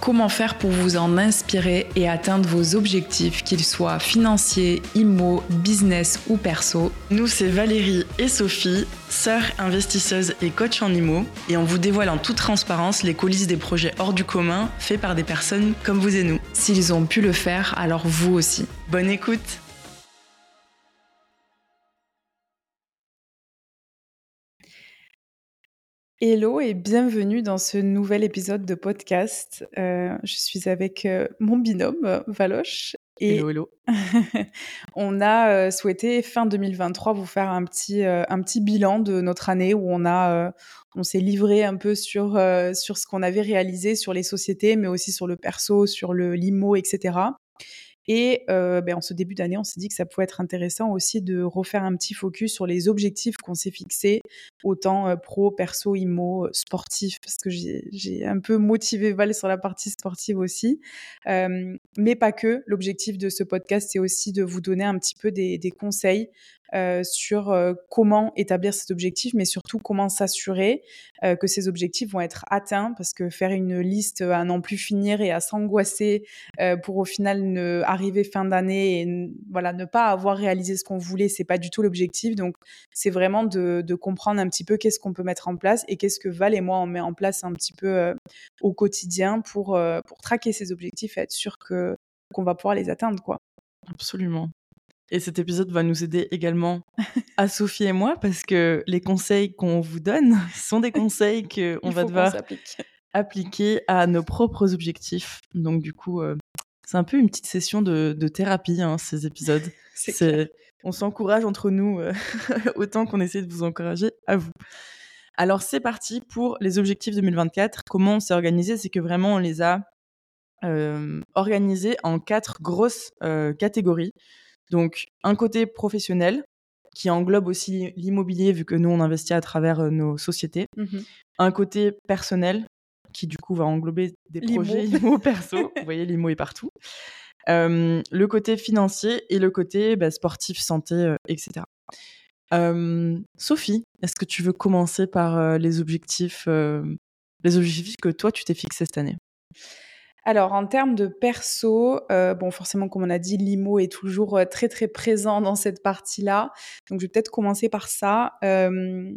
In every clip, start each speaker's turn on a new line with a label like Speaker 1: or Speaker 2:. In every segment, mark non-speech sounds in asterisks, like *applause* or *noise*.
Speaker 1: Comment faire pour vous en inspirer et atteindre vos objectifs, qu'ils soient financiers, immo, business ou perso?
Speaker 2: Nous, c'est Valérie et Sophie, sœurs investisseuses et coach en immo, et on vous dévoile en toute transparence les coulisses des projets hors du commun faits par des personnes comme vous et nous.
Speaker 1: S'ils ont pu le faire, alors vous aussi.
Speaker 2: Bonne écoute
Speaker 1: Hello et bienvenue dans ce nouvel épisode de podcast. Euh, je suis avec euh, mon binôme Valoche.
Speaker 2: Et hello, hello. *laughs*
Speaker 1: on a euh, souhaité fin 2023 vous faire un petit, un petit bilan de notre année où on a, on s'est livré un peu sur, sur ce qu'on avait réalisé sur les sociétés, mais aussi sur le perso, sur le limo, etc. Et euh, ben, en ce début d'année, on s'est dit que ça pouvait être intéressant aussi de refaire un petit focus sur les objectifs qu'on s'est fixés, autant euh, pro, perso, immo, euh, sportif, parce que j'ai un peu motivé Val sur la partie sportive aussi. Euh, mais pas que. L'objectif de ce podcast, c'est aussi de vous donner un petit peu des, des conseils euh, sur euh, comment établir cet objectif, mais surtout comment s'assurer euh, que ces objectifs vont être atteints, parce que faire une liste à n'en plus finir et à s'angoisser pour au final ne arriver fin d'année et voilà ne pas avoir réalisé ce qu'on voulait, c'est pas du tout l'objectif. Donc c'est vraiment de, de, comprendre un petit peu qu'est-ce qu'on peut mettre en place et qu'est-ce que Val et moi on met en place un petit peu au quotidien pour pour traquer ces objectifs et être sûr que qu'on va pouvoir les atteindre quoi.
Speaker 2: Absolument. Et cet épisode va nous aider également à Sophie et moi parce que les conseils qu'on vous donne *laughs* sont des conseils *laughs* qu'on va devoir appliquer à nos propres objectifs. Donc du coup, euh, c'est un peu une petite session de, thérapie, hein, ces épisodes. *laughs* on s'encourage entre nous euh, autant qu'on essaie de vous encourager à vous. Alors c'est parti pour les objectifs 2024. Comment on s'est organisé? C'est que vraiment on les a euh, organisés en quatre grosses catégories. Donc, un côté professionnel qui englobe aussi l'immobilier, vu que nous, on investit à travers euh, nos sociétés. Mmh un côté personnel qui, du coup, va englober des projets *laughs* IMO perso. Vous voyez, l'IMO est partout. Euh, le côté financier et le côté bah, sportif, santé, euh, etc. Sophie, est-ce que tu veux commencer par les objectifs, les objectifs que toi tu t'es fixé cette année?
Speaker 1: Alors, en termes de perso, euh, bon, forcément, comme on a dit, l'IMO est toujours euh, très, très présent dans cette partie-là. Donc, je vais peut-être commencer par ça. Euh,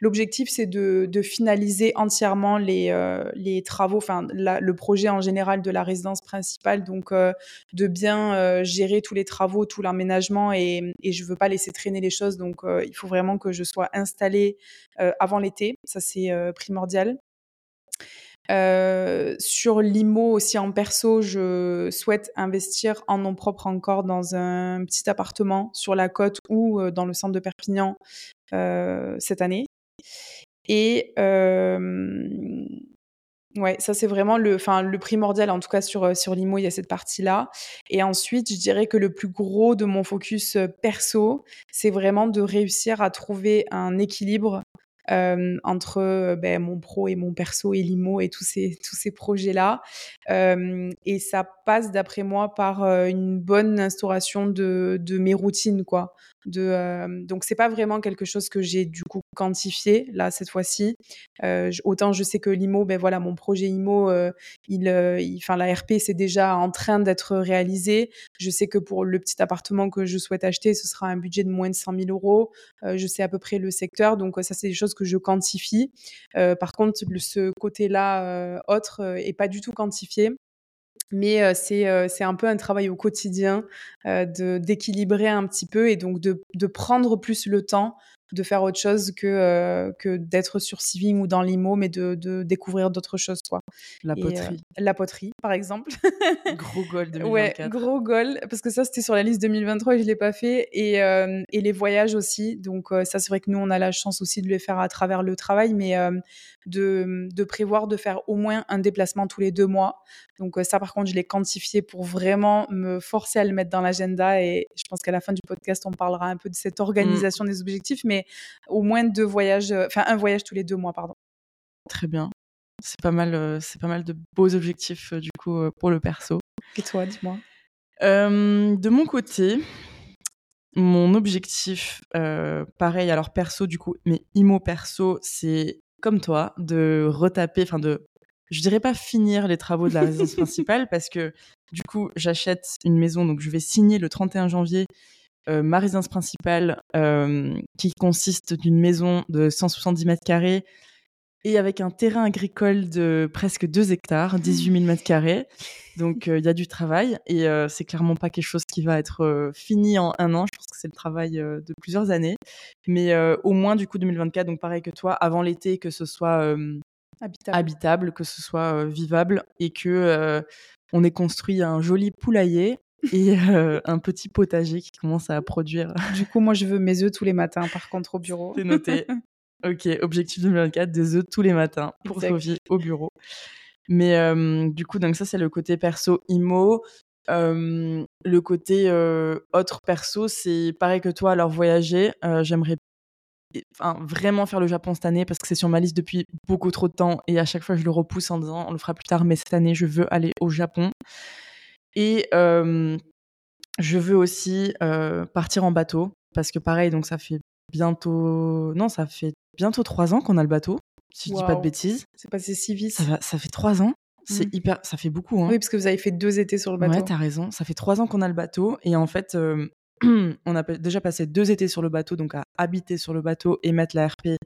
Speaker 1: l'objectif, c'est de, finaliser entièrement les, travaux, enfin, le projet en général de la résidence principale. Donc, de bien gérer tous les travaux, tout l'aménagement et, et je veux pas laisser traîner les choses. Donc, il faut vraiment que je sois installée avant l'été. Ça, c'est primordial. Euh, sur l'IMO aussi en perso, je souhaite investir en nom propre encore dans un petit appartement sur la côte ou euh, dans le centre de Perpignan euh, cette année. Et ouais, ça c'est vraiment le, le primordial en tout cas sur sur l'IMO, il y a cette partie-là. Et ensuite, je dirais que le plus gros de mon focus perso, c'est vraiment de réussir à trouver un équilibre euh, entre euh, ben, mon pro et mon perso et l'IMO et tous ces, tous ces projets-là. Euh, et ça passe, d'après moi, par une bonne instauration de, de mes routines, quoi. De, euh, donc c'est pas vraiment quelque chose que j'ai du coup quantifié là cette fois-ci. Euh, autant je sais que l'IMO, ben voilà, mon projet IMO, il, enfin la RP c'est déjà en train d'être réalisé. Je sais que pour le petit appartement que je souhaite acheter, ce sera un budget de moins de 100 000 euros. je sais à peu près le secteur, donc ça c'est des choses que je quantifie. par contre, ce côté-là autre est pas du tout quantifié. Mais c'est c'est un peu un travail au quotidien de d'équilibrer un petit peu et donc de, de prendre plus le temps de faire autre chose que, euh, que d'être sur Civing ou dans l'IMO, mais de, de découvrir d'autres choses. Quoi.
Speaker 2: La poterie.
Speaker 1: Euh, la poterie, par exemple. *laughs*
Speaker 2: gros goal 2024.
Speaker 1: Ouais, gros goal, parce que ça, c'était sur la liste 2023 et je ne l'ai pas fait. Et, euh, et les voyages aussi. Donc, ça, c'est vrai que nous, on a la chance aussi de les faire à travers le travail, mais de, de prévoir de faire au moins un déplacement tous les deux mois. Donc, ça, par contre, je l'ai quantifié pour vraiment me forcer à le mettre dans l'agenda. Et je pense qu'à la fin du podcast, on parlera un peu de cette mmh. organisation des objectifs. Mais au moins deux voyages, euh, enfin un voyage tous les deux mois, pardon.
Speaker 2: Très bien. C'est pas mal, c'est pas mal de beaux objectifs du coup pour le perso.
Speaker 1: Et toi, dis-moi.
Speaker 2: de mon côté, mon objectif, pareil, alors perso du coup, mais IMO perso, c'est comme toi, de retaper, enfin de, je dirais pas finir les travaux de la *laughs* résidence principale parce que du coup, j'achète une maison, donc je vais signer le 31 janvier ma résidence principale qui consiste d'une maison de 170 mètres carrés et avec un terrain agricole de presque 2 hectares, 18 000 mètres carrés. Donc il y a du travail et c'est clairement pas quelque chose qui va être fini en un an. Je pense que c'est le travail de plusieurs années, mais au moins du coup 2024. Donc pareil que toi, avant l'été, que ce soit habitable. que ce soit vivable et que on ait construit un joli poulailler et un petit potager qui commence à produire.
Speaker 1: Du coup, moi, je veux mes œufs tous les matins, par contre, au bureau.
Speaker 2: C'est noté. *laughs* ok, objectif 2024, des œufs tous les matins pour Sophie au bureau. Mais du coup, donc ça, c'est le côté perso IMO. le côté autre perso, c'est pareil que toi, alors voyager. J'aimerais enfin, vraiment faire le Japon cette année parce que c'est sur ma liste depuis beaucoup trop de temps et à chaque fois je le repousse en disant on le fera plus tard, mais cette année je veux aller au Japon. Et je veux aussi partir en bateau parce que pareil, donc ça fait bientôt, non, ça fait bientôt trois ans qu'on a le bateau, si je dis pas de bêtises.
Speaker 1: C'est passé si vite.
Speaker 2: Ça, fait trois ans. C'est mmh. hyper, ça fait beaucoup. Hein.
Speaker 1: Oui, parce que vous avez fait deux étés sur le bateau.
Speaker 2: Ouais, t'as raison. Ça fait trois ans qu'on a le bateau et en fait, *clears throat* on a déjà passé deux étés sur le bateau, donc à habiter sur le bateau et mettre la RP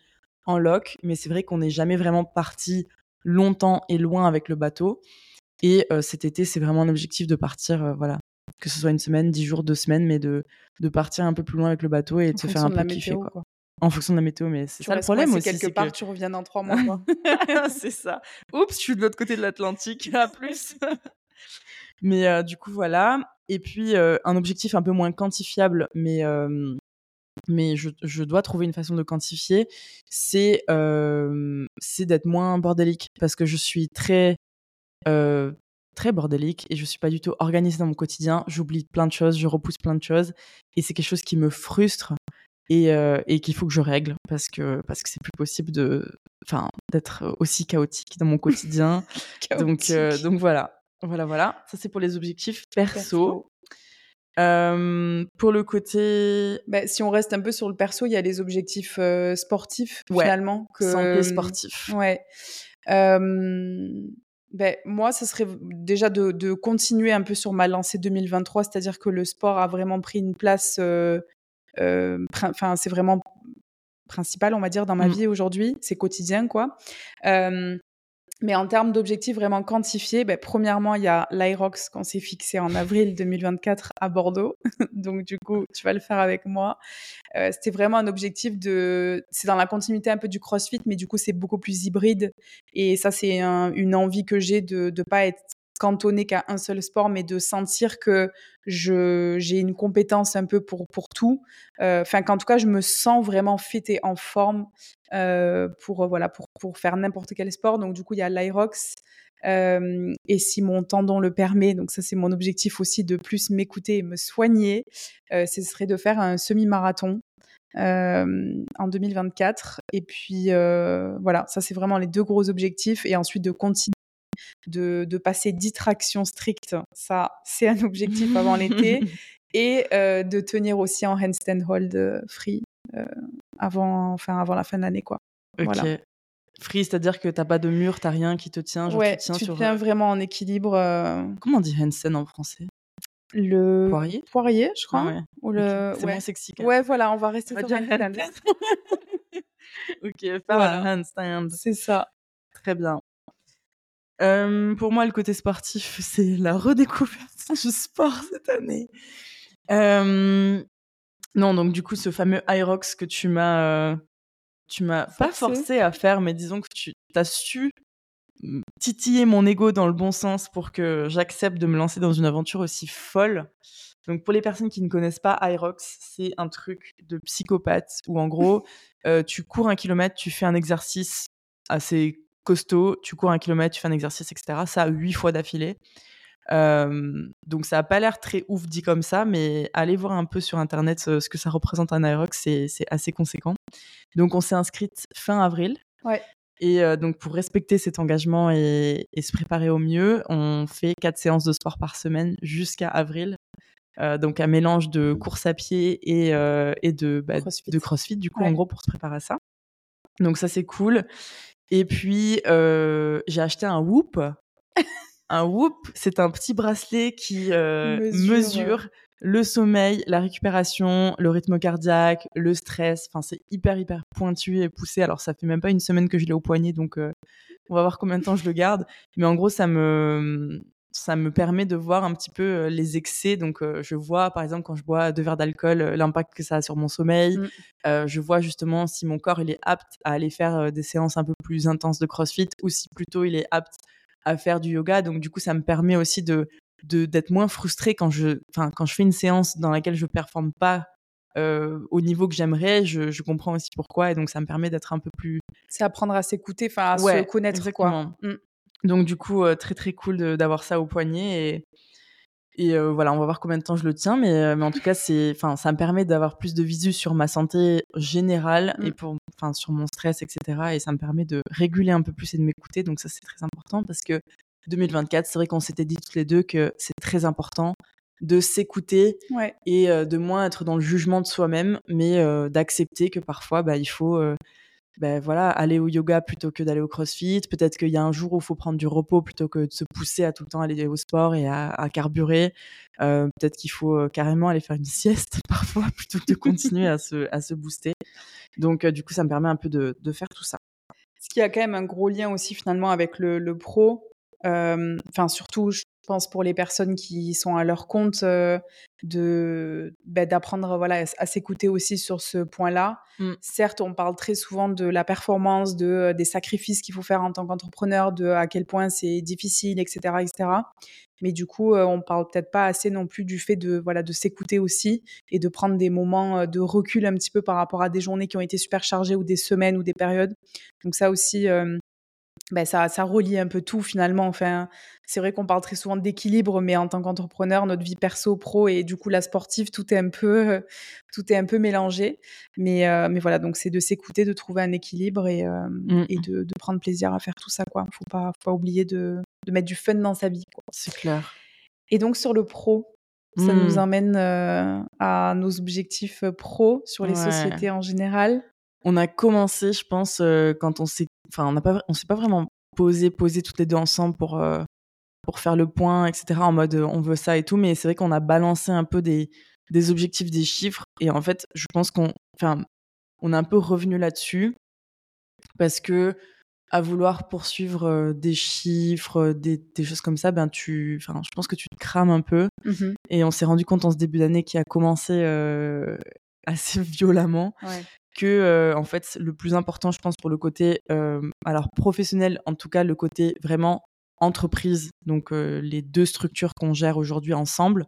Speaker 2: en loc. Mais c'est vrai qu'on n'est jamais vraiment parti longtemps et loin avec le bateau. Et cet été, c'est vraiment un objectif de partir, voilà, que ce soit une semaine, dix jours, deux semaines, mais de, de partir un peu plus loin avec le bateau et de se faire un peu kiffer. Quoi. En fonction de la météo, mais c'est ça le problème aussi.
Speaker 1: quelque part, tu reviens dans trois mois. *laughs*
Speaker 2: c'est ça. Oups, je suis de l'autre côté de l'Atlantique. *laughs* À plus. *laughs* mais du coup, voilà. Et puis, un objectif un peu moins quantifiable, mais, mais je, je, dois trouver une façon de quantifier, c'est c'est d'être moins bordélique. Parce que je suis très très bordélique et je suis pas du tout organisée dans mon quotidien. J'oublie plein de choses, je repousse plein de choses et c'est quelque chose qui me frustre et, et qu'il faut que je règle parce que parce que c'est plus possible de enfin d'être aussi chaotique dans mon quotidien. *laughs* donc donc voilà. Voilà voilà, ça c'est pour les objectifs perso. pour le côté.
Speaker 1: Bah, si on reste un peu sur le perso, il y a les objectifs sportifs finalement.
Speaker 2: Que... Santé sportif.
Speaker 1: Ouais. Ben, moi, ce serait déjà de, continuer un peu sur ma lancée 2023, c'est-à-dire que le sport a vraiment pris une place, euh, euh, enfin, c'est vraiment principal, on va dire, dans ma mmh. vie aujourd'hui, c'est quotidien, quoi. Mais en termes d'objectifs vraiment quantifiés, ben, premièrement, il y a l'Irox qu'on s'est fixé en avril 2024 à Bordeaux. *laughs* Donc, du coup, tu vas le faire avec moi. Euh, C'était vraiment un objectif de. C'est dans la continuité un peu du CrossFit, mais du coup, c'est beaucoup plus hybride. Et ça, c'est une envie que j'ai de ne pas être cantonné qu'à un seul sport, mais de sentir que je j'ai une compétence un peu pour pour tout. Euh, enfin, qu'en tout cas, je me sens vraiment fit en forme euh, pour voilà pour pour faire n'importe quel sport. Donc du coup, il y a l'Irox. Euh, et si mon tendon le permet, donc ça c'est mon objectif aussi de plus m'écouter et me soigner, ce serait de faire un semi-marathon en 2024. Et puis voilà, ça c'est vraiment les deux gros objectifs. Et ensuite de continuer de, passer 10 tractions strictes. Ça, c'est un objectif avant l'été. *laughs* Et euh, de tenir aussi en handstand hold euh, free euh, avant, enfin, avant la fin de l'année. quoi.
Speaker 2: Ok. Free, c'est-à-dire que t'as pas de mur, t'as rien qui te tient.
Speaker 1: Genre ouais, tu tiens, tu tiens vraiment en équilibre.
Speaker 2: Comment on dit handstand en français?
Speaker 1: Le
Speaker 2: poirier?
Speaker 1: poirier je crois ah
Speaker 2: ou le c'est moins sexy
Speaker 1: ouais voilà on va rester sur
Speaker 2: handstand ok faire un handstand *laughs* *laughs*
Speaker 1: c'est ça
Speaker 2: très bien pour moi, le côté sportif, *laughs* c'est la redécouverte du sport cette année. non, donc du coup, ce fameux Irox que tu m'as, tu m'as pas forcé à faire, mais disons que tu as su titiller mon ego dans le bon sens pour que j'accepte de me lancer dans une aventure aussi folle. Donc pour les personnes qui ne connaissent pas Irox, c'est un truc de psychopathe où en gros, *laughs* tu cours un kilomètre, tu fais un exercice assez costaud, tu cours un kilomètre, tu fais un exercice, etc. Ça, huit fois d'affilée. donc ça n'a pas l'air très ouf dit comme ça, mais allez voir un peu sur internet ce, que ça représente un Aerox, c'est assez conséquent. Donc on s'est inscrite fin avril.
Speaker 1: Ouais.
Speaker 2: Et donc, pour respecter cet engagement et, se préparer au mieux, on fait quatre séances de sport par semaine jusqu'à avril. donc, un mélange de course à pied et, et de, bah, crossfit. de crossfit, du coup, en gros, pour se préparer à ça. Donc, ça, c'est cool. Et puis, j'ai acheté un Whoop. un Whoop, c'est un petit bracelet qui mesure le sommeil, la récupération, le rythme cardiaque, le stress. Enfin, c'est hyper, hyper pointu et poussé. Alors, ça fait même pas une semaine que je l'ai au poignet, donc euh, on va voir combien de temps je le garde. Mais en gros, ça me, ça me permet de voir un petit peu les excès. Donc, euh, je vois, par exemple, quand je bois deux verres d'alcool, l'impact que ça a sur mon sommeil. Mm. je vois justement si mon corps il est apte à aller faire des séances un peu plus intenses de CrossFit ou si plutôt il est apte à faire du yoga. Donc, du coup, ça me permet aussi de d'être moins frustré quand je, enfin, quand je fais une séance dans laquelle je performe pas euh, au niveau que j'aimerais, je, je, comprends aussi pourquoi et donc ça me permet d'être un peu plus.
Speaker 1: C'est apprendre à s'écouter, enfin à se connaître exactement. quoi.
Speaker 2: Mmh. Donc du coup euh, très très cool d'avoir ça au poignet et et euh, voilà on va voir combien de temps je le tiens mais mais en tout cas ça me permet d'avoir plus de visu sur ma santé générale et mmh. pour enfin sur mon stress etc et ça me permet de réguler un peu plus et de m'écouter donc ça c'est très important parce que 2024, c'est vrai qu'on s'était dit toutes les deux que c'est très important de s'écouter et de moins être dans le jugement de soi-même, mais d'accepter que parfois, bah, il faut bah, voilà, aller au yoga plutôt que d'aller au crossfit. Peut-être qu'il y a un jour où il faut prendre du repos plutôt que de se pousser à tout le temps aller au sport et à, carburer. Peut-être qu'il faut carrément aller faire une sieste *laughs* parfois plutôt que de continuer à, se, à se booster. Donc, du coup, ça me permet un peu de, de faire tout ça.
Speaker 1: Ce qui a quand même un gros lien aussi finalement avec le, le pro, enfin surtout je pense pour les personnes qui sont à leur compte de bah, d'apprendre voilà à s'écouter aussi sur ce point-là. Mmh. Certes, on parle très souvent de la performance, de des sacrifices qu'il faut faire en tant qu'entrepreneur, de à quel point c'est difficile, etc., etc. Mais du coup, on parle peut-être pas assez non plus du fait de voilà de s'écouter aussi et de prendre des moments de recul un petit peu par rapport à des journées qui ont été super chargées ou des semaines ou des périodes. Donc ça aussi, ben ça, ça relie un peu tout finalement. Enfin, c'est vrai qu'on parle très souvent d'équilibre, mais en tant qu'entrepreneur, notre vie perso, pro et du coup la sportive, tout est un peu, *laughs* tout est un peu mélangé. Mais, euh, mais voilà, donc c'est de s'écouter, de trouver un équilibre et, euh, mmh. et de, de, prendre plaisir à faire tout ça. Quoi, faut pas, faut pas oublier de, de mettre du fun dans sa vie.
Speaker 2: C'est clair.
Speaker 1: Et donc sur le pro, ça nous mmh. emmène euh, à nos objectifs pro sur les sociétés en général.
Speaker 2: On a commencé, je pense, quand on s'est enfin, on n'a pas, on s'est pas vraiment posé, posé toutes les deux ensemble pour, euh, pour faire le point, etc. En mode on veut ça et tout. Mais c'est vrai qu'on a balancé un peu des, des objectifs, des chiffres. Et en fait, je pense qu'on, enfin, on est un peu revenu là-dessus parce que à vouloir poursuivre euh, des chiffres, euh, des, des, choses comme ça, ben tu, enfin, je pense que tu te crames un peu. Mmh et on s'est rendu compte en ce début d'année qui a commencé assez *laughs* violemment ouais que euh, en fait le plus important je pense pour le côté euh, alors professionnel en tout cas le côté vraiment entreprise donc euh, les deux structures qu'on gère aujourd'hui ensemble.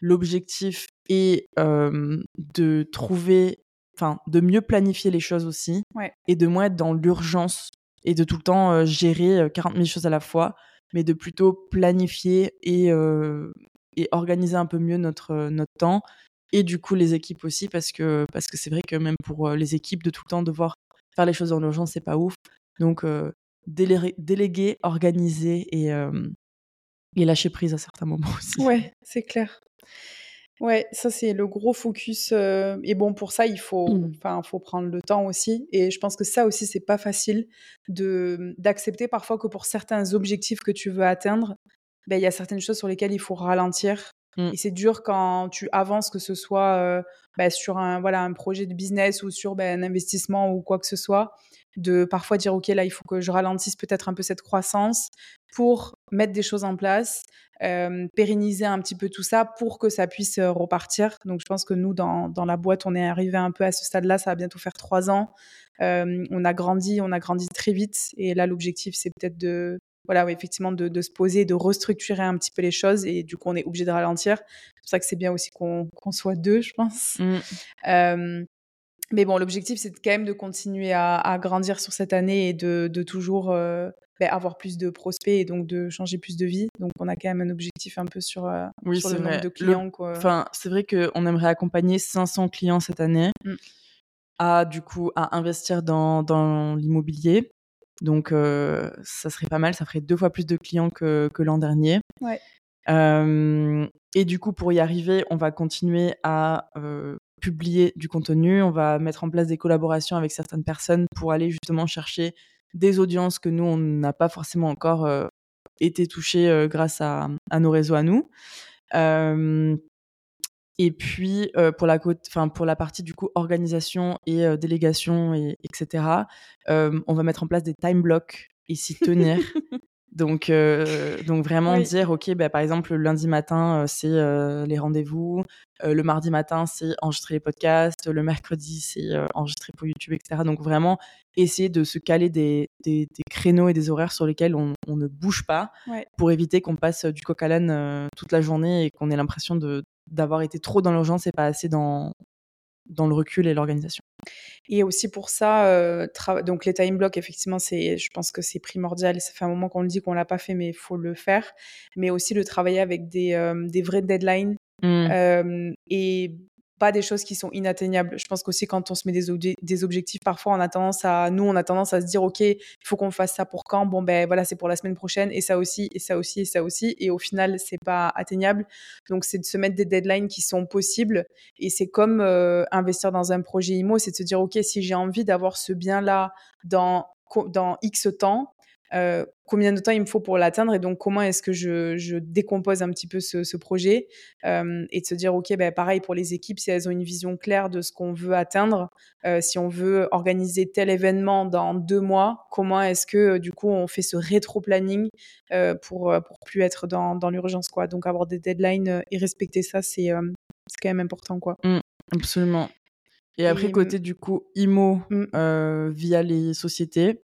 Speaker 2: L'objectif est de trouver enfin de mieux planifier les choses aussi et de moins être dans l'urgence et de tout le temps gérer 40 000 choses à la fois mais de plutôt planifier et et organiser un peu mieux notre notre temps et du coup les équipes aussi parce que parce que c'est vrai que même pour les équipes de tout le temps devoir faire les choses en urgence c'est pas ouf. Donc euh, déléguer, organiser et et lâcher prise à certains *laughs* moments aussi.
Speaker 1: Ouais c'est clair. Ouais ça c'est le gros focus euh, et bon pour ça il faut mmh. enfin faut prendre le temps aussi et je pense que ça aussi c'est pas facile de d'accepter parfois que pour certains objectifs que tu veux atteindre ben, il y a certaines choses sur lesquelles il faut ralentir Mmh. Et c'est dur quand tu avances, que ce soit euh, bah, sur un, voilà, un projet de business ou sur bah, un investissement ou quoi que ce soit, de parfois dire, OK, là, il faut que je ralentisse peut-être un peu cette croissance pour mettre des choses en place, euh, pérenniser un petit peu tout ça pour que ça puisse euh, repartir. Donc, je pense que nous, dans, dans la boîte, on est arrivé un peu à ce stade-là. Ça va bientôt faire trois ans. On a grandi, on a grandi très vite. Et là, l'objectif, c'est peut-être de voilà, effectivement, de, se poser, de restructurer un petit peu les choses. Et du coup, on est obligé de ralentir. C'est pour ça que c'est bien aussi qu'on soit deux, je pense. Mmh. mais bon, l'objectif, c'est quand même de continuer à, grandir sur cette année et de, toujours ben, avoir plus de prospects et donc de changer plus de vie. Donc, on a quand même un objectif un peu sur,
Speaker 2: oui, le nombre de clients. Enfin, c'est vrai qu'on aimerait accompagner 500 clients cette année. Mmh. À, du coup, à investir dans, dans l'immobilier Donc, ça serait pas mal. Ça ferait deux fois plus de clients que, que l'an dernier.
Speaker 1: Ouais.
Speaker 2: et du coup, pour y arriver, on va continuer à publier du contenu. On va mettre en place des collaborations avec certaines personnes pour aller justement chercher des audiences que nous, on n'a pas forcément encore été touchés grâce à, à, nos réseaux à nous. Et puis pour la enfin pour la partie du coup organisation et délégation et etc. on va mettre en place des time blocks et s'y tenir. *laughs* donc donc vraiment dire ok bah, par exemple le lundi matin c'est les rendez-vous, le mardi matin c'est enregistrer les podcasts, le mercredi c'est enregistrer pour YouTube etc. Donc vraiment essayer de se caler des, des, créneaux et des horaires sur lesquels on, on ne bouge pas pour éviter qu'on passe du coq à l'âne toute la journée et qu'on ait l'impression de d'avoir été trop dans l'urgence et pas assez dans, dans le recul et l'organisation.
Speaker 1: Et aussi pour ça, euh, donc les time blocks, effectivement, c'est, je pense que c'est primordial. Ça fait un moment qu'on le dit qu'on l'a pas fait, mais il faut le faire. Mais aussi de travailler avec des, euh, des vrais deadlines. Mmh. Euh, et pas des choses qui sont inatteignables. Je pense qu'aussi quand on se met des, des, objectifs, parfois on a tendance à, nous on a tendance à se dire ok, il faut qu'on fasse ça pour quand? Bon ben voilà, c'est pour la semaine prochaine et ça aussi et ça aussi et ça aussi et au final c'est pas atteignable. Donc c'est de se mettre des deadlines qui sont possibles et c'est comme euh, investir dans un projet IMO, c'est de se dire ok si j'ai envie d'avoir ce bien là dans dans X temps, euh, combien de temps il me faut pour l'atteindre et donc comment est-ce que je, décompose un petit peu ce, projet euh, et de se dire ok ben pareil pour les équipes si elles ont une vision claire de ce qu'on veut atteindre euh, si on veut organiser tel événement dans deux mois comment est-ce que du coup on fait ce rétro planning pour pour plus être dans, l'urgence quoi. Donc avoir des deadlines et respecter ça c'est quand même important quoi.
Speaker 2: Mmh, absolument. Et après, côté du coup IMO mmh. via les sociétés,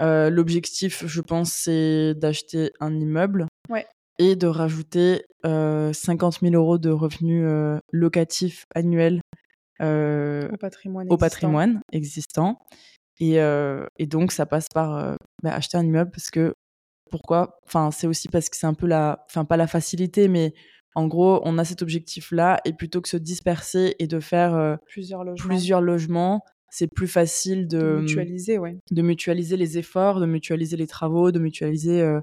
Speaker 2: euh, l'objectif, je pense, c'est d'acheter un immeuble. Et de rajouter euh, 50 000 euros de revenus euh, locatifs annuels
Speaker 1: euh,
Speaker 2: au patrimoine, existant. Et, donc, ça passe par bah, acheter un immeuble parce que pourquoi? Enfin, c'est aussi parce que c'est un peu la, enfin pas la facilité, mais en gros, on a cet objectif-là et plutôt que se disperser et de faire
Speaker 1: plusieurs logements,
Speaker 2: plusieurs logements c'est plus facile de,
Speaker 1: mmh, mutualiser, ouais.
Speaker 2: de mutualiser les efforts, de mutualiser les travaux, de mutualiser euh,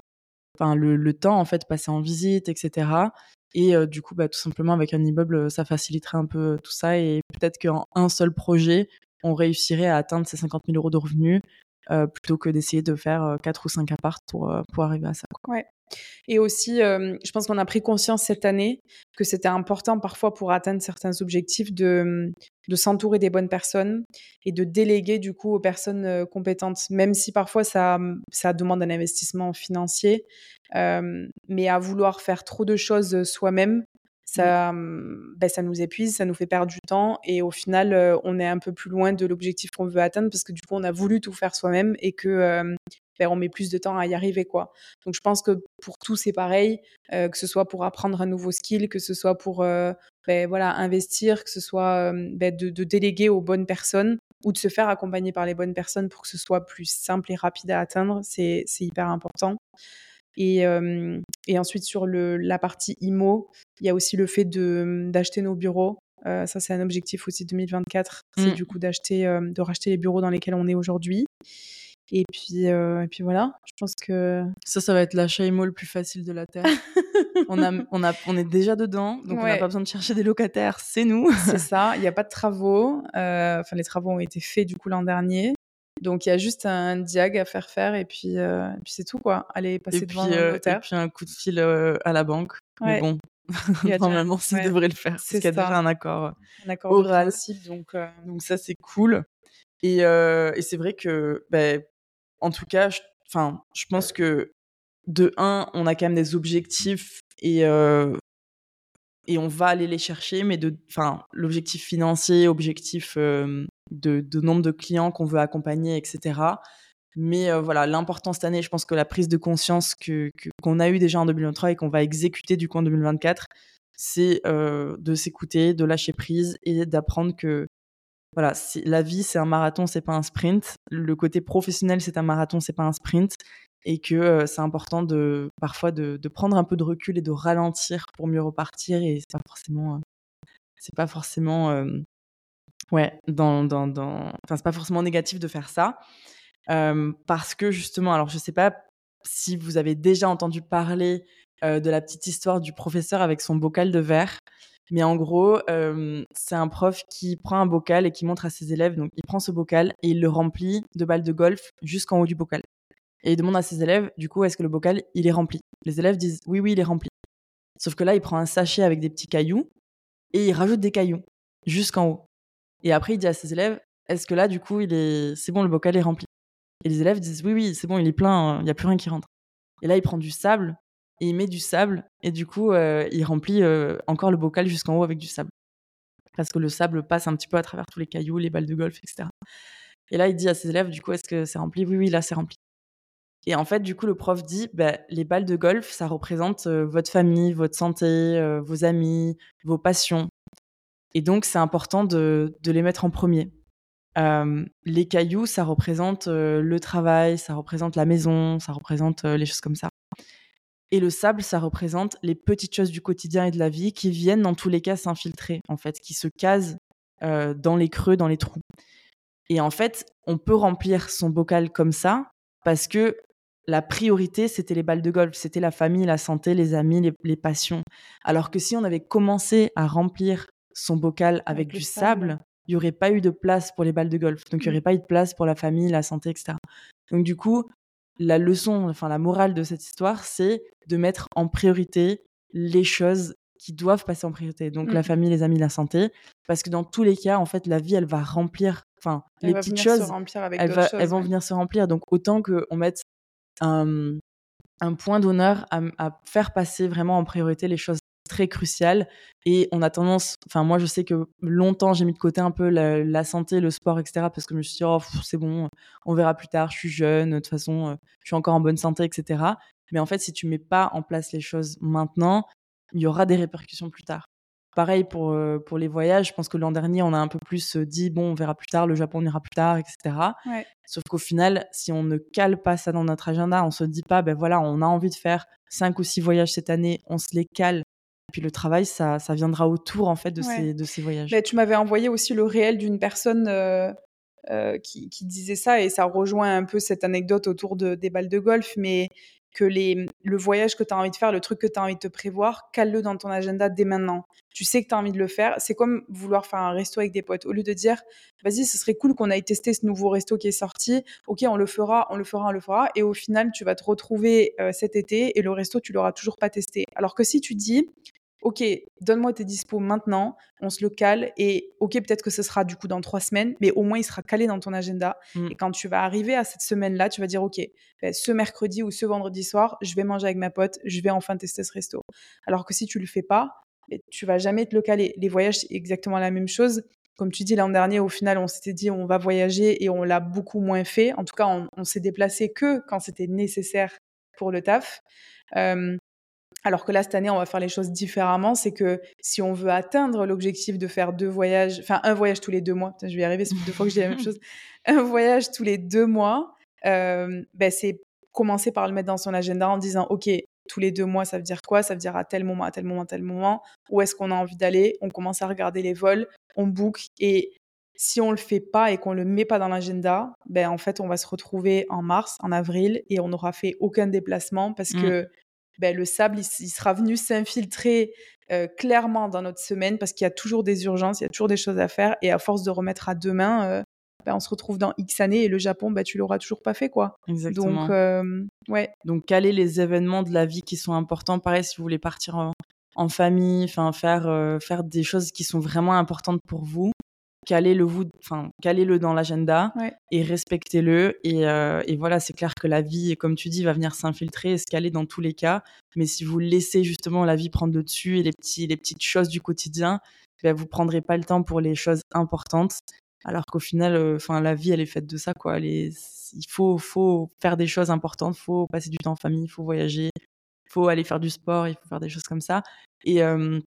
Speaker 2: enfin le, temps en fait passé en visite, etc. Et euh, du coup, bah, tout simplement avec un immeuble, ça faciliterait un peu tout ça et peut-être qu'en un seul projet, on réussirait à atteindre ces 50 000 euros de revenus euh, plutôt que d'essayer de faire quatre ou cinq apparts pour, pour arriver à ça.
Speaker 1: Ouais. Et aussi, je pense qu'on a pris conscience cette année que c'était important parfois pour atteindre certains objectifs de, de s'entourer des bonnes personnes et de déléguer du coup aux personnes compétentes, même si parfois ça, ça demande un investissement financier. mais à vouloir faire trop de choses soi-même, mmh. Ça, ben, ça nous épuise, ça nous fait perdre du temps et au final, on est un peu plus loin de l'objectif qu'on veut atteindre parce que du coup, on a voulu tout faire soi-même et que ben, on met plus de temps à y arriver quoi. Donc je pense que pour tout c'est pareil, euh, que ce soit pour apprendre un nouveau skill, que ce soit pour euh, ben, voilà investir, que ce soit ben, de, déléguer aux bonnes personnes ou de se faire accompagner par les bonnes personnes pour que ce soit plus simple et rapide à atteindre, c'est hyper important. Et, et, ensuite sur le, la partie IMO, il y a aussi le fait d'acheter nos bureaux. Euh, ça, c'est un objectif aussi 2024. C'est mmh. du coup d'acheter, de racheter les bureaux dans lesquels on est aujourd'hui. Et puis, et puis voilà, je pense que.
Speaker 2: Ça, ça va être l'achat IMO le plus facile de la Terre. *laughs* on, a, on, a, on est déjà dedans, donc on n'a pas besoin de chercher des locataires, c'est nous.
Speaker 1: c'est ça, il n'y a pas de travaux. Euh, enfin, les travaux ont été faits du coup l'an dernier. Donc il y a juste un diag à faire faire et puis, euh, puis c'est tout quoi. Allez passer devant le notaire.
Speaker 2: Et puis un coup de fil à la banque. Mais bon, *laughs* normalement ça devrait le faire parce qu'il y a déjà un accord,
Speaker 1: un accord oral. Principe, donc,
Speaker 2: donc ça c'est cool. Et, et c'est vrai que bah, en tout cas, enfin, je, pense que de un, on a quand même des objectifs et euh, et on va aller les chercher, mais de, enfin, l'objectif financier, objectif euh, de, nombre de clients qu'on veut accompagner, etc. Mais euh, voilà, l'important cette année, je pense que la prise de conscience que qu'on a eu déjà en 2023 et qu'on va exécuter du coup en 2024, c'est de s'écouter, de lâcher prise et d'apprendre que voilà, la vie, c'est un marathon, c'est pas un sprint. Le côté professionnel, c'est un marathon, c'est pas un sprint. Et que euh, c'est important de parfois de, prendre un peu de recul et de ralentir pour mieux repartir. Et c'est pas forcément, euh, c'est pas forcément, euh, ouais, dans, dans, dans, enfin, c'est pas forcément négatif de faire ça. parce que justement, alors je sais pas si vous avez déjà entendu parler de la petite histoire du professeur avec son bocal de verre. Mais en gros, c'est un prof qui prend un bocal et qui montre à ses élèves. Donc, il prend ce bocal et il le remplit de balles de golf jusqu'en haut du bocal. Et il demande à ses élèves, du coup, est-ce que le bocal, il est rempli? Les élèves disent, oui, oui, il est rempli. Sauf que là, il prend un sachet avec des petits cailloux et il rajoute des cailloux jusqu'en haut. Et après, il dit à ses élèves, est-ce que là, du coup, il est, c'est bon, le bocal est rempli? Et les élèves disent, oui, oui, c'est bon, il est plein, il n'y a plus rien qui rentre. Et là, il prend du sable et il met du sable et du coup, euh, il remplit euh, encore le bocal jusqu'en haut avec du sable. Parce que le sable passe un petit peu à travers tous les cailloux, les balles de golf, etc. Et là, il dit à ses élèves, du coup, est-ce que c'est rempli? Oui, oui, là, c'est rempli. Et en fait, du coup, le prof dit, bah, les balles de golf, ça représente euh, votre famille, votre santé, vos amis, vos passions. Et donc, c'est important de, les mettre en premier. les cailloux, ça représente le travail, ça représente la maison, ça représente les choses comme ça. Et le sable, ça représente les petites choses du quotidien et de la vie qui viennent dans tous les cas s'infiltrer, en fait, qui se casent euh, dans les creux, dans les trous. Et en fait, on peut remplir son bocal comme ça parce que la priorité, c'était les balles de golf, c'était la famille, la santé, les amis, les, passions. Alors que si on avait commencé à remplir son bocal avec, du sable, il n'y aurait pas eu de place pour les balles de golf. Donc, il n'y mmh. aurait pas eu de place pour la famille, la santé, etc. Donc, du coup, la leçon, enfin la morale de cette histoire, c'est de mettre en priorité les choses qui doivent passer en priorité. Donc la mmh. famille, les amis, la santé, parce que dans tous les cas, en fait, la vie, elle va remplir. Enfin, les petites choses, elles, vont venir se remplir. Donc autant qu'on mette un, point d'honneur à, faire passer vraiment en priorité les choses très crucial. Et on a tendance, enfin moi je sais que longtemps j'ai mis de côté un peu la, santé, le sport, etc. Parce que je me suis dit, oh, c'est bon, on verra plus tard, je suis jeune, de toute façon, euh, je suis encore en bonne santé, etc. Mais en fait, si tu mets pas en place les choses maintenant, il y aura des répercussions plus tard. Pareil pour, euh, pour les voyages, je pense que l'an dernier, on a un peu plus euh, dit, bon, on verra plus tard, le Japon on ira plus tard, etc. Sauf qu'au final, si on ne cale pas ça dans notre agenda, on se dit pas, ben voilà, on a envie de faire cinq ou six voyages cette année, on se les cale puis le travail, ça, ça viendra autour en fait de, ces, de ces voyages.
Speaker 1: Mais tu m'avais envoyé aussi le réel d'une personne euh, euh, qui, qui, disait ça et ça rejoint un peu cette anecdote autour de, des balles de golf, mais que les, le voyage que tu as envie de faire, le truc que tu as envie de te prévoir, cale-le dans ton agenda dès maintenant. Tu sais que tu as envie de le faire. C'est comme vouloir faire un resto avec des potes. Au lieu de dire, vas-y, ce serait cool qu'on aille tester ce nouveau resto qui est sorti. Ok, on le fera, on le fera, on le fera. Et au final, tu vas te retrouver euh, cet été et le resto, tu l'auras toujours pas testé. Alors que si tu dis, ok, donne-moi tes dispos maintenant, on se le cale et ok, peut-être que ce sera du coup dans trois semaines, mais au moins il sera calé dans ton agenda. Mm. Et quand tu vas arriver à cette semaine-là, tu vas dire ok, ben, ce mercredi ou ce vendredi soir, je vais manger avec ma pote, je vais enfin tester ce resto. Alors que si tu le fais pas, ben, tu vas jamais te le caler. Les voyages, c'est exactement la même chose. Comme tu dis l'an dernier, au final, on s'était dit on va voyager et on l'a beaucoup moins fait. En tout cas, on, s'est déplacé que quand c'était nécessaire pour le taf. Euh, alors que là, cette année, on va faire les choses différemment. C'est que si on veut atteindre l'objectif de faire deux voyages, enfin un voyage tous les deux mois, je vais y arriver, c'est deux fois que je dis la même *laughs* chose, un voyage tous les deux mois, euh, ben c'est commencer par le mettre dans son agenda en disant, OK, tous les deux mois, ça veut dire quoi? Ça veut dire à tel moment, à tel moment, à tel moment. Où est-ce qu'on a envie d'aller? On commence à regarder les vols, on book et si on le fait pas et qu'on le met pas dans l'agenda, ben en fait on va se retrouver en mars, en avril et on n'aura fait aucun déplacement parce mmh. que ben, le sable, il, sera venu s'infiltrer euh, clairement dans notre semaine parce qu'il y a toujours des urgences, il y a toujours des choses à faire. Et à force de remettre à demain, euh, ben, on se retrouve dans X années et le Japon, ben, tu l'auras toujours pas fait. quoi.
Speaker 2: Exactement.
Speaker 1: Donc, euh, ouais.
Speaker 2: Donc, caler les événements de la vie qui sont importants? Pareil, si vous voulez partir en, en famille, enfin faire, faire des choses qui sont vraiment importantes pour vous calez-le vous, enfin calez-le dans l'agenda et respectez-le. Euh, et, voilà, c'est clair que la vie, comme tu dis, va venir s'infiltrer et se caler dans tous les cas. Mais si vous laissez justement la vie prendre le dessus et les petits, les petites choses du quotidien, ben, vous prendrez pas le temps pour les choses importantes. Alors qu'au final, euh, enfin la vie, elle est faite de ça, quoi. il faut, faut faire des choses importantes, faut passer du temps en famille, il faut voyager, il faut aller faire du sport, il faut faire des choses comme ça. Et euh,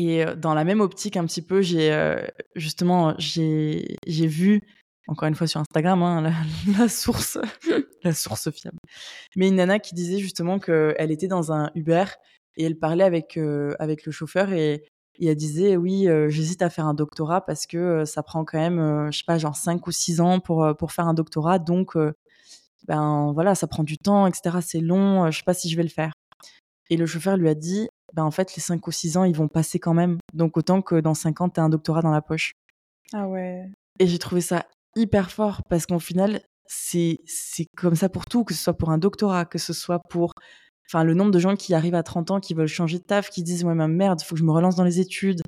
Speaker 2: et dans la même optique, un petit peu, j'ai justement, j'ai vu, encore une fois sur Instagram, hein, la, *laughs* source, *laughs* la source fiable, mais une nana qui disait justement qu'elle était dans un Uber et elle parlait avec, avec le chauffeur et Et elle disait, oui, j'hésite à faire un doctorat parce que ça prend quand même, je sais pas, genre 5 ou 6 ans pour, pour faire un doctorat. Donc, ben voilà, ça prend du temps, etc. C'est long, je sais pas si je vais le faire. Et le chauffeur lui a dit, ben en fait, les 5 ou 6 ans, ils vont passer quand même. Donc, autant que dans 5 ans, tu as un doctorat dans la poche.
Speaker 1: Ah ouais.
Speaker 2: Et j'ai trouvé ça hyper fort parce qu'au final, c'est comme ça pour tout, que ce soit pour un doctorat, que ce soit pour enfin le nombre de gens qui arrivent à 30 ans qui veulent changer de taf qui disent ouais ma merde il faut que je me relance dans les études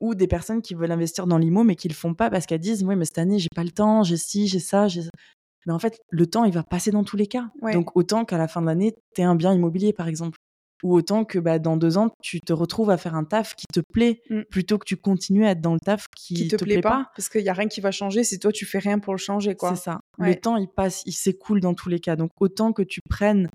Speaker 2: ou des personnes qui veulent investir dans l'IMO mais qui le font pas parce qu'elles disent ouais mais cette année j'ai pas le temps j'ai ci j'ai ça mais en fait le temps il va passer dans tous les cas donc autant qu'à la fin de l'année tu un bien immobilier par exemple ou autant que bah, dans deux ans, tu te retrouves à faire un taf qui te plaît, mmh. plutôt que tu continues à être dans le taf qui, te, plaît, pas.
Speaker 1: Parce qu'il n'y a rien qui va changer si toi, tu fais rien pour le changer.
Speaker 2: C'est ça. Le temps, il passe, il s'écoule dans tous les cas. Donc autant que tu prennes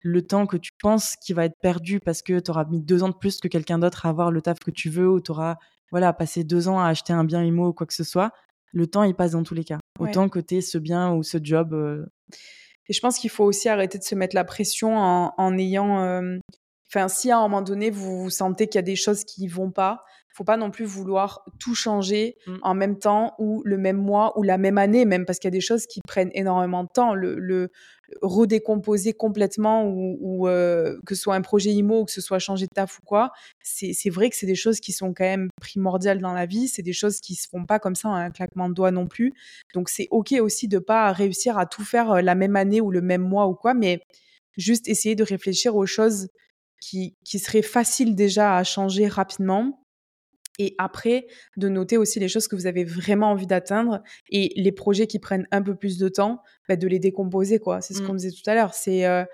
Speaker 2: le temps que tu penses qui va être perdu parce que tu auras mis deux ans de plus que quelqu'un d'autre à avoir le taf que tu veux ou tu auras voilà, passé deux ans à acheter un bien immo ou quoi que ce soit, le temps, il passe dans tous les cas. Autant que tu aies ce bien ou ce job. Euh.
Speaker 1: Et je pense qu'il faut aussi arrêter de se mettre la pression en, ayant. Euh, enfin, si à un moment donné, vous, vous sentez qu'il y a des choses qui vont pas, faut pas non plus vouloir tout changer mmh. en même temps ou le même mois ou la même année même parce qu'il y a des choses qui prennent énormément de temps. Le, le redécomposer complètement ou, euh, que ce soit un projet IMO ou que ce soit changer de taf ou quoi c'est vrai que c'est des choses qui sont quand même primordiales dans la vie. C'est des choses qui se font pas comme ça en un claquement de doigts non plus. Donc c'est ok aussi de pas réussir à tout faire euh, la même année ou le même mois ou quoi mais juste essayer de réfléchir aux choses qui, qui seraient faciles déjà à changer rapidement et après, de noter aussi les choses que vous avez vraiment envie d'atteindre et les projets qui prennent un peu plus de temps, bah, de les décomposer, quoi. C'est ce qu'on mmh. disait tout à l'heure. C'est euh,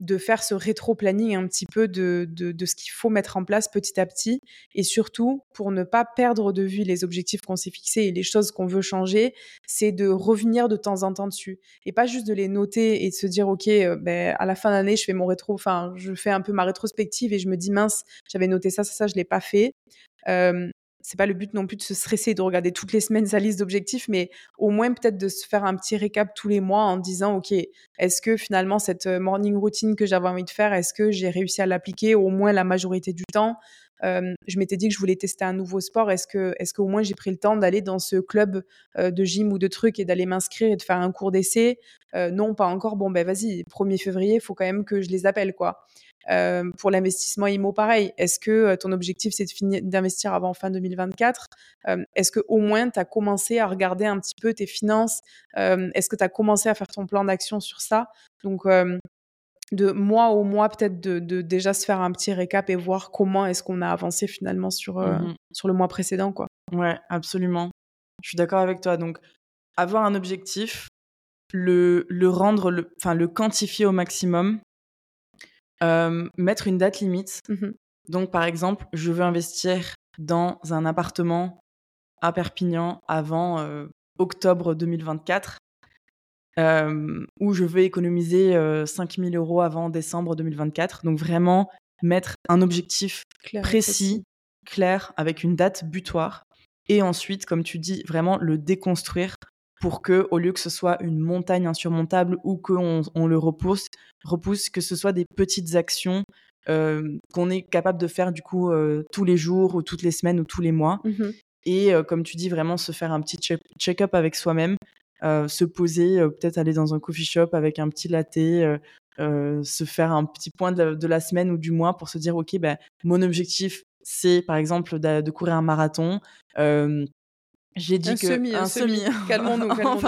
Speaker 1: de faire ce rétro-planning un petit peu de, de, ce qu'il faut mettre en place petit à petit et surtout pour ne pas perdre de vue les objectifs qu'on s'est fixés et les choses qu'on veut changer, c'est de revenir de temps en temps dessus et pas juste de les noter et de se dire ok euh, ben, à la fin d'année je fais mon rétro, enfin je fais un peu ma rétrospective et je me dis mince j'avais noté ça ça ça je l'ai pas fait. Euh, c'est pas le but non plus de se stresser, de regarder toutes les semaines sa liste d'objectifs, mais au moins peut-être de se faire un petit récap tous les mois en disant, OK, est-ce que finalement cette euh, morning routine que j'avais envie de faire, est-ce que j'ai réussi à l'appliquer au moins la majorité du temps? Euh, je m'étais dit que je voulais tester un nouveau sport. Est-ce que, est-ce qu'au moins j'ai pris le temps d'aller dans ce club euh, de gym ou de trucs et d'aller m'inscrire et de faire un cours d'essai? Non, pas encore. Bon, ben vas-y, 1er février, il faut quand même que je les appelle, quoi. Euh, pour l'investissement IMO, pareil. Est-ce que euh, ton objectif, c'est d'investir avant fin 2024 euh, Est-ce que au moins, tu as commencé à regarder un petit peu tes finances? Est-ce que tu as commencé à faire ton plan d'action sur ça? Donc, de mois au mois, peut-être de, déjà se faire un petit récap et voir comment est-ce qu'on a avancé finalement sur, mmh sur le mois précédent. Quoi.
Speaker 2: Ouais, absolument. Je suis d'accord avec toi. Donc, avoir un objectif, le, le rendre, le, enfin, le quantifier au maximum, euh, mettre une date limite. Mmh Donc, par exemple, je veux investir dans un appartement à Perpignan avant euh, octobre 2024, euh, ou je veux économiser 5000 euros avant décembre 2024. Donc, vraiment mettre un objectif précis, clair, avec une date butoir. Et ensuite, comme tu dis, vraiment le déconstruire pour que, au lieu que ce soit une montagne insurmontable ou qu'on on le repousse, repousse, que ce soit des petites actions euh, qu'on est capable de faire du coup euh, tous les jours ou toutes les semaines ou tous les mois. Mmh Et euh, comme tu dis, vraiment se faire un petit check-up avec soi-même, se poser, peut-être aller dans un coffee shop avec un petit latte, se faire un petit point de la, semaine ou du mois pour se dire, OK, ben, mon objectif, c'est par exemple de, de courir un marathon. J'ai dit que
Speaker 1: semi, un, semi, *laughs* calmons-nous, calmons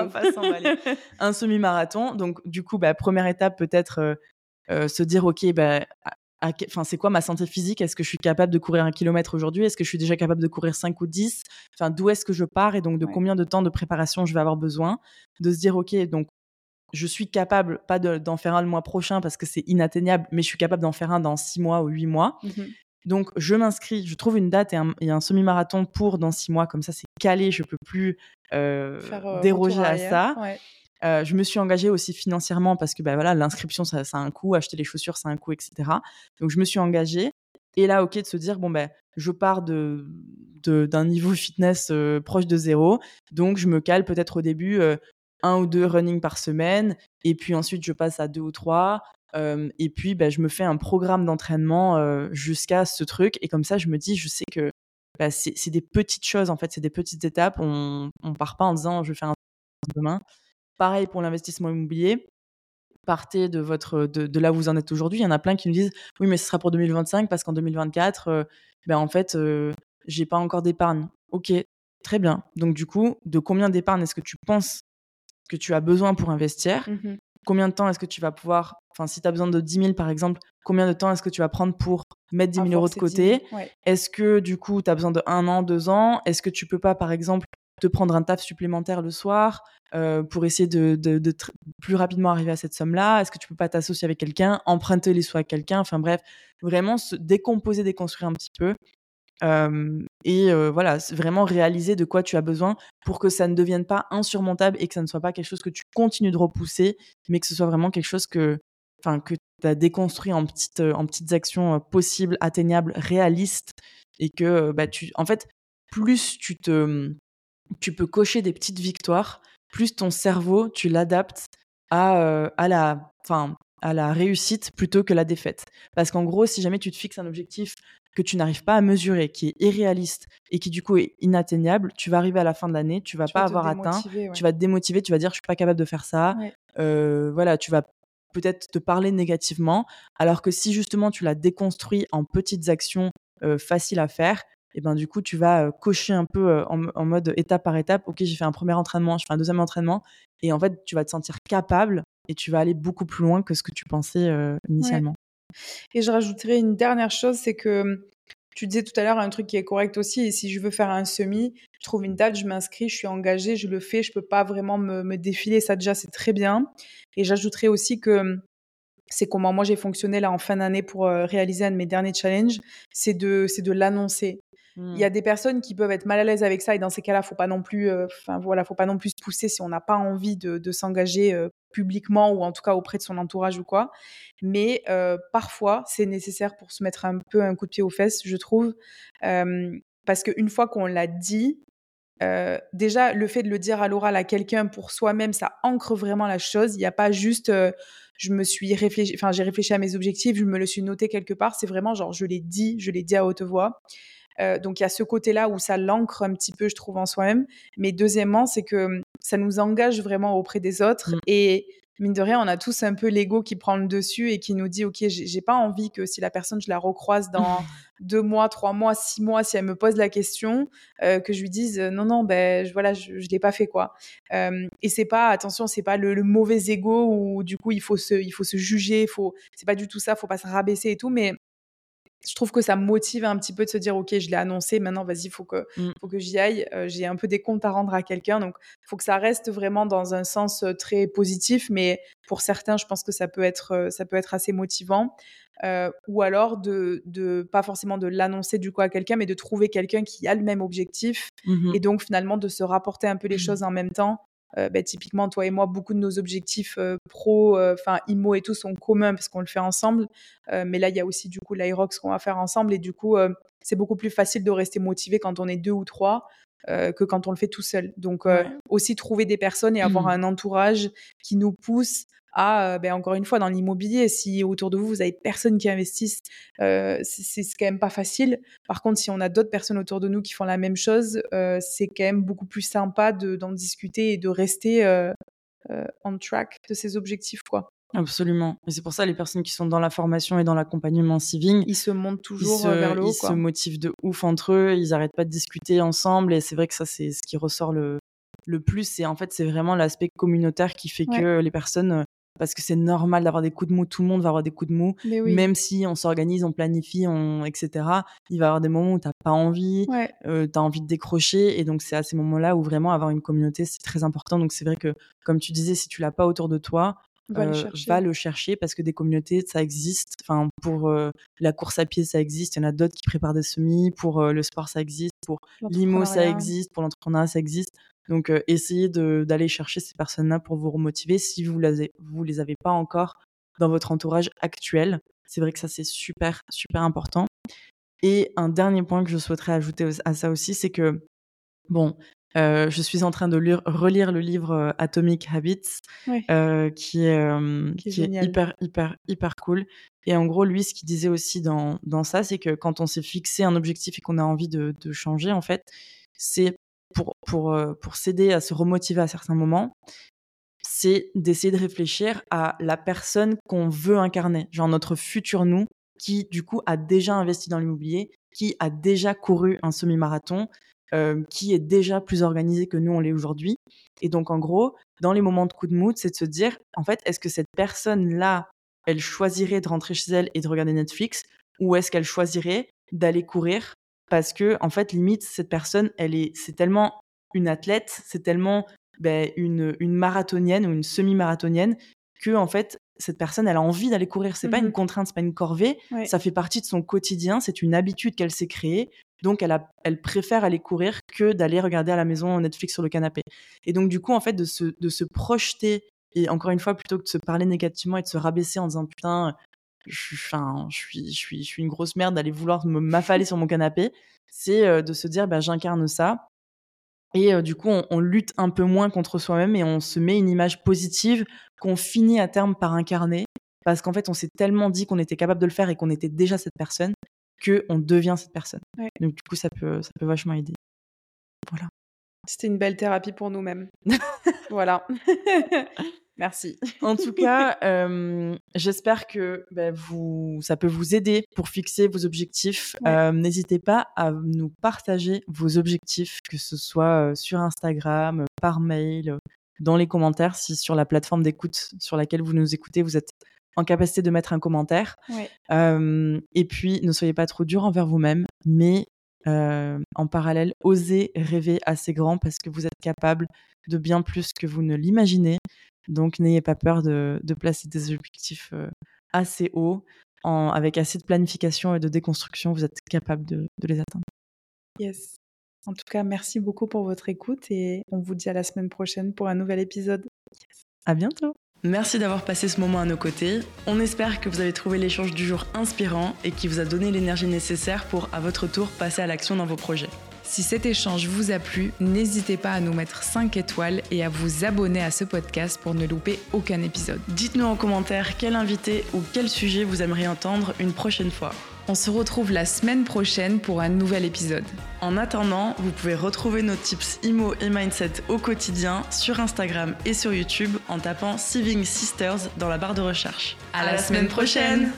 Speaker 2: un semi-marathon. Donc du coup, bah, première étape peut-être euh, euh, se dire ok, bah, enfin c'est quoi ma santé physique? Est-ce que je suis capable de courir un kilomètre aujourd'hui? Est-ce que je suis déjà capable de courir 5 ou 10 Enfin d'où est-ce que je pars? Et donc de combien de temps de préparation je vais avoir besoin? De se dire ok, donc je suis capable pas d'en faire un le mois prochain parce que c'est inatteignable, mais je suis capable d'en faire un dans 6 mois ou 8 mois. Mmh donc, je m'inscris, je trouve une date et un, semi-marathon pour dans six mois, comme ça c'est calé, je peux plus euh, euh, déroger à ça. Euh, je me suis engagée aussi financièrement parce que bah, voilà, l'inscription ça, a un coût, acheter les chaussures ça a un coût, etc. Donc je me suis engagée. Et là, ok, de se dire bon ben, je pars de d'un niveau fitness proche de zéro, donc je me cale peut-être au début un ou deux running par semaine, et puis ensuite je passe à deux ou trois, et puis, bah, je me fais un programme d'entraînement jusqu'à ce truc. Et comme ça, je me dis, je sais que bah, c'est des petites choses, en fait, c'est des petites étapes. On ne part pas en disant, je vais faire un demain. Pareil pour l'investissement immobilier. Partez de, votre, de, là où vous en êtes aujourd'hui. Il y en a plein qui nous disent, oui, mais ce sera pour 2025 parce qu'en 2024, ben, en fait, j'ai pas encore d'épargne. Ok, très bien. Donc, du coup, de combien d'épargne est-ce que tu penses que tu as besoin pour investir? Mmh Combien de temps est-ce que tu vas pouvoir, enfin, si tu as besoin de 10 000 par exemple, combien de temps est-ce que tu vas prendre pour mettre 10 000 euros de côté. Est-ce que du coup, tu as besoin de un an, deux ans? Est-ce que tu peux pas, par exemple, te prendre un taf supplémentaire le soir euh, pour essayer de, de, plus rapidement arriver à cette somme-là? Est-ce que tu peux pas t'associer avec quelqu'un, emprunter les sous à quelqu'un? Enfin bref, vraiment se décomposer, déconstruire un petit peu. Et voilà, vraiment réaliser de quoi tu as besoin pour que ça ne devienne pas insurmontable et que ça ne soit pas quelque chose que tu continues de repousser, mais que ce soit vraiment quelque chose que, enfin, que tu as déconstruit en petites, en petites actions possibles, atteignables, réalistes et que, bah, tu, en fait, plus tu te, mmh, tu peux cocher des petites victoires, plus ton cerveau, tu l'adaptes à, à la, enfin, à la réussite plutôt que la défaite. Parce qu'en gros, si jamais tu te fixes un objectif que tu n'arrives pas à mesurer, qui est irréaliste et qui du coup est inatteignable, tu vas arriver à la fin de l'année, tu vas pas avoir atteint, tu vas te démotiver, tu vas dire je suis pas capable de faire ça. Euh, voilà, tu vas peut-être te parler négativement, alors que si justement tu l'as déconstruit en petites actions euh, faciles à faire, et ben du coup tu vas cocher un peu en, mode étape par étape. Ok, j'ai fait un premier entraînement, je fais un deuxième entraînement, et en fait tu vas te sentir capable et tu vas aller beaucoup plus loin que ce que tu pensais initialement.
Speaker 1: Et je rajouterais une dernière chose, c'est que tu disais tout à l'heure un truc qui est correct aussi. Et si je veux faire un semi, je trouve une date, je m'inscris, je suis engagée, je le fais. Je peux pas vraiment me, défiler. Ça déjà, c'est très bien. Et j'ajouterais aussi que c'est comment moi j'ai fonctionné là en fin d'année pour réaliser un de mes derniers challenges. C'est de, c'est de l'annoncer. Il y a mmh. des personnes qui peuvent être mal à l'aise avec ça et dans ces cas-là, faut pas non plus, enfin voilà, faut pas non plus se pousser si on n'a pas envie de, s'engager publiquement ou en tout cas auprès de son entourage ou quoi. Mais parfois, c'est nécessaire pour se mettre un peu un coup de pied aux fesses, je trouve, parce qu'une fois qu'on l'a dit, déjà, le fait de le dire à l'oral à quelqu'un pour soi-même, ça ancre vraiment la chose. Il n'y a pas juste, je me suis réfléchi, enfin, j'ai réfléchi à mes objectifs, je me le suis noté quelque part. C'est vraiment genre, je l'ai dit, je l'ai dit à haute voix. Euh, donc il y a ce côté-là où ça l'ancre un petit peu, je trouve, en soi-même. Mais deuxièmement, c'est que ça nous engage vraiment auprès des autres. Mmh. Et mine de rien, on a tous un peu l'ego qui prend le dessus et qui nous dit, OK, j'ai pas envie que si la personne, je la recroise dans *laughs* deux mois, trois mois, six mois, si elle me pose la question, euh, que je lui dise, non, non, ben voilà, je, je l'ai pas fait, quoi. Euh, et c'est pas, attention, c'est pas le, mauvais ego où du coup, il faut se, il faut se juger, faut, c'est pas du tout ça, faut pas se rabaisser et tout, mais je trouve que ça motive un petit peu de se dire ok je l'ai annoncé maintenant vas-y faut que mmh. faut que j'y aille. Euh, j'ai un peu des comptes à rendre à quelqu'un donc faut que ça reste vraiment dans un sens euh, très positif mais pour certains je pense que ça peut être euh, ça peut être assez motivant. Ou alors de, de pas forcément de l'annoncer du coup à quelqu'un mais de trouver quelqu'un qui a le même objectif mmh et donc finalement de se rapporter un peu les mmh choses en même temps. euh, bah, typiquement, toi et moi, beaucoup de nos objectifs euh, pro, euh, enfin IMO et tout sont communs parce qu'on le fait ensemble. mais là, il y a aussi du coup l'Irox qu'on va faire ensemble et du coup, c'est beaucoup plus facile de rester motivé quand on est deux ou trois. que quand on le fait tout seul. Donc aussi trouver des personnes et avoir mmh. *clears throat* un entourage qui nous pousse à, ben, encore une fois, dans l'immobilier, si autour de vous, vous avez personne qui investisse, euh, c'est quand même pas facile. Par contre, si on a d'autres personnes autour de nous qui font la même chose, euh, c'est quand même beaucoup plus sympa d'en discuter et de rester euh, on track de ses objectifs, quoi.
Speaker 2: Absolument. Et c'est pour ça les personnes qui sont dans la formation et dans l'accompagnement civil,
Speaker 1: ils se montent toujours vers le haut.
Speaker 2: Ils se motivent de ouf entre eux, ils n'arrêtent pas de discuter ensemble et c'est vrai que ça c'est ce qui ressort le, le plus. C'est en fait c'est vraiment l'aspect communautaire qui fait que les personnes parce que c'est normal d'avoir des coups de mou. Tout le monde va avoir des coups de mou, même si on s'organise, on planifie, on, etc. Il va y avoir des moments où tu n'as pas envie, euh, tu as envie de décrocher. Et donc, c'est à ces moments-là où vraiment avoir une communauté, c'est très important. Donc, c'est vrai que, comme tu disais, si tu l'as pas autour de toi, Va, le euh, le chercher parce que des communautés, ça existe. Enfin, pour euh, la course à pied, ça existe. Il y en a d'autres qui préparent des semis. Pour le sport, ça existe. Pour l'IMO, ça existe. Pour l'entrepreneuriat, ça existe. Donc, essayez d'aller chercher ces personnes-là pour vous remotiver si vous ne vous les avez pas encore dans votre entourage actuel. C'est vrai que ça, c'est super, super important. Et un dernier point que je souhaiterais ajouter à ça aussi, c'est que, bon, Euh, je suis en train de lire, relire le livre euh, Atomic Habits, euh, qui est, qui est, hyper, hyper, hyper cool. Et en gros, lui, ce qu'il disait aussi dans, dans ça, c'est que quand on s'est fixé un objectif et qu'on a envie de, de changer, en fait, c'est pour, pour, pour s'aider à se remotiver à certains moments, c'est d'essayer de réfléchir à la personne qu'on veut incarner, genre notre futur nous, qui du coup a déjà investi dans l'immobilier, qui a déjà couru un semi-marathon, euh, qui est déjà plus organisé que nous on l'est aujourd'hui. Et donc en gros, dans les moments de coup de mood, c'est de se dire, en fait, est-ce que cette personne-là, elle choisirait de rentrer chez elle et de regarder Netflix, ou est-ce qu'elle choisirait d'aller courir parce que en fait, limite, cette personne, elle est, c'est tellement une athlète, c'est tellement ben, une, une marathonienne ou une semi-marathonienne que en fait cette personne elle a envie d'aller courir. C'est pas une mmh contrainte c'est pas une corvée. Ça fait partie de son quotidien c'est une habitude qu'elle s'est créée. Donc elle a, elle préfère aller courir que d'aller regarder à la maison Netflix sur le canapé. Et donc du coup en fait de se de se projeter et encore une fois plutôt que de se parler négativement et de se rabaisser en disant putain je suis, enfin, je suis, je suis, je suis une grosse merde d'aller vouloir m'affaler sur mon canapé. C'est euh, de se dire, bah, j'incarne ça. Et euh, du coup, on, lutte un peu moins contre soi-même et on se met une image positive qu'on finit à terme par incarner. Parce qu'en fait, on s'est tellement dit qu'on était capable de le faire et qu'on était déjà cette personne qu'on devient cette personne. Donc du coup, ça peut, ça peut vachement aider. Voilà.
Speaker 1: C'était une belle thérapie pour nous-mêmes. *laughs* voilà. *laughs* Merci. *laughs*
Speaker 2: En tout cas, euh, j'espère que bah, vous, ça peut vous aider pour fixer vos objectifs. Euh, n'hésitez pas à nous partager vos objectifs, que ce soit euh, sur Instagram, par mail, dans les commentaires, si sur la plateforme d'écoute sur laquelle vous nous écoutez, vous êtes en capacité de mettre un commentaire. et puis, ne soyez pas trop dur envers vous-même, mais en parallèle, osez rêver assez grand parce que vous êtes capable de bien plus que vous ne l'imaginez. Donc n'ayez pas peur de, placer des objectifs euh, assez hauts. avec assez de planification et de déconstruction, vous êtes capable de, les atteindre.
Speaker 1: Yes. En tout cas, merci beaucoup pour votre écoute et on vous dit à la semaine prochaine pour un nouvel épisode.
Speaker 2: À bientôt. Merci d'avoir passé ce moment à nos côtés. On espère que vous avez trouvé l'échange du jour inspirant et qui vous a donné l'énergie nécessaire pour, à votre tour, passer à l'action dans vos projets.
Speaker 1: Si cet échange vous a plu, n'hésitez pas à nous mettre 5 étoiles et à vous abonner à ce podcast pour ne louper aucun épisode.
Speaker 2: Dites-nous en commentaire quel invité ou quel sujet vous aimeriez entendre une prochaine fois.
Speaker 1: On se retrouve la semaine prochaine pour un nouvel épisode.
Speaker 2: En attendant, vous pouvez retrouver nos tips IMO et Mindset au quotidien sur Instagram et sur YouTube en tapant Saving Sisters dans la barre de recherche.
Speaker 1: À, la, semaine prochaine